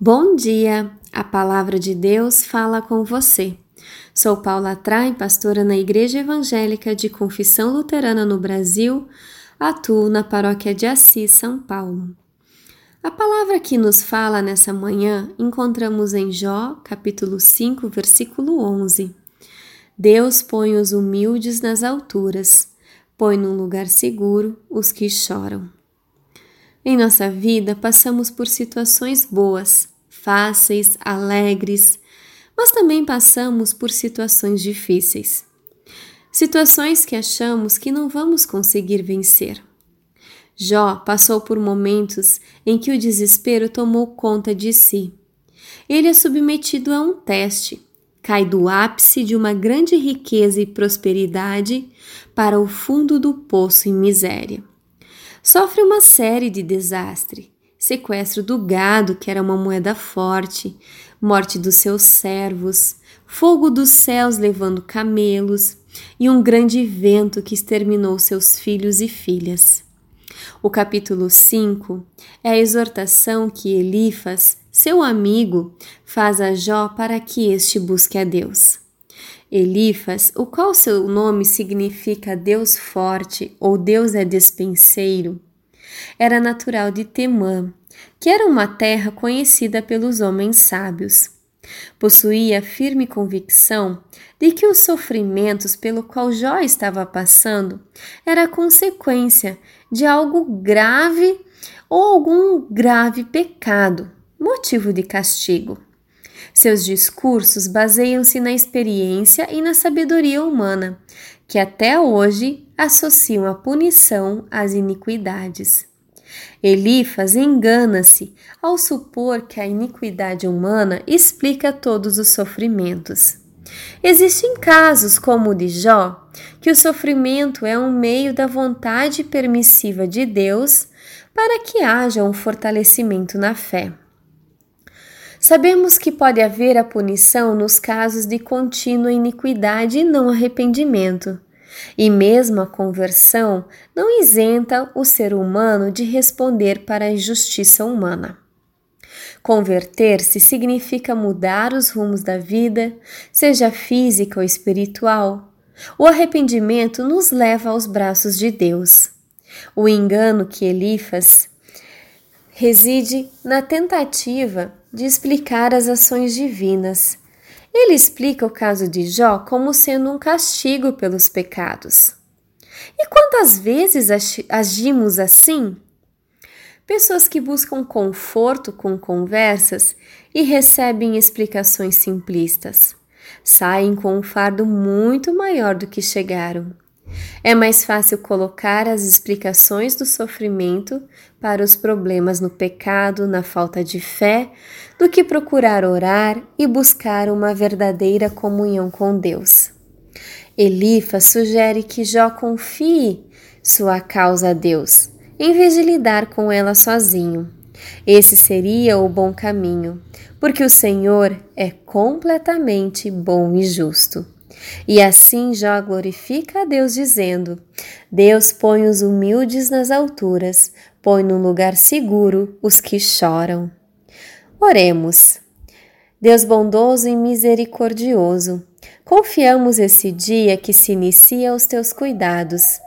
Bom dia! A palavra de Deus fala com você. Sou Paula Trai, pastora na Igreja Evangélica de Confissão Luterana no Brasil, atuo na Paróquia de Assis, São Paulo. A palavra que nos fala nessa manhã encontramos em Jó, capítulo 5, versículo 11. Deus põe os humildes nas alturas, põe num lugar seguro os que choram. Em nossa vida, passamos por situações boas, fáceis, alegres, mas também passamos por situações difíceis. Situações que achamos que não vamos conseguir vencer. Jó passou por momentos em que o desespero tomou conta de si. Ele é submetido a um teste, cai do ápice de uma grande riqueza e prosperidade para o fundo do poço em miséria sofre uma série de desastres. Sequestro do gado, que era uma moeda forte, morte dos seus servos, fogo dos céus levando camelos e um grande vento que exterminou seus filhos e filhas. O capítulo 5 é a exortação que Elifas, seu amigo, faz a Jó para que este busque a Deus. Elifas, o qual seu nome significa Deus forte ou Deus é despenseiro, era natural de Temã, que era uma terra conhecida pelos homens sábios. Possuía firme convicção de que os sofrimentos pelo qual Jó estava passando era consequência de algo grave ou algum grave pecado, motivo de castigo. Seus discursos baseiam-se na experiência e na sabedoria humana, que até hoje associam a punição às iniquidades. Elifas engana-se ao supor que a iniquidade humana explica todos os sofrimentos. Existem casos, como o de Jó, que o sofrimento é um meio da vontade permissiva de Deus para que haja um fortalecimento na fé. Sabemos que pode haver a punição nos casos de contínua iniquidade e não arrependimento. E mesmo a conversão não isenta o ser humano de responder para a injustiça humana. Converter-se significa mudar os rumos da vida, seja física ou espiritual. O arrependimento nos leva aos braços de Deus. O engano que Elifas reside na tentativa de explicar as ações divinas. Ele explica o caso de Jó como sendo um castigo pelos pecados. E quantas vezes agimos assim? Pessoas que buscam conforto com conversas e recebem explicações simplistas. Saem com um fardo muito maior do que chegaram. É mais fácil colocar as explicações do sofrimento para os problemas no pecado, na falta de fé, do que procurar orar e buscar uma verdadeira comunhão com Deus. Elifa sugere que Jó confie sua causa a Deus, em vez de lidar com ela sozinho. Esse seria o bom caminho, porque o Senhor é completamente bom e justo. E assim Jó glorifica a Deus, dizendo: Deus põe os humildes nas alturas, põe num lugar seguro os que choram. Oremos. Deus bondoso e misericordioso, confiamos esse dia que se inicia aos teus cuidados.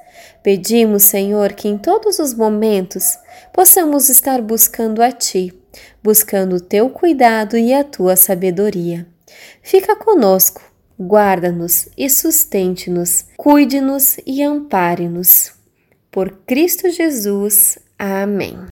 Pedimos, Senhor, que em todos os momentos possamos estar buscando a Ti, buscando o Teu cuidado e a Tua sabedoria. Fica conosco guarda-nos e sustente-nos, cuide-nos e ampare-nos. Por Cristo Jesus. Amém.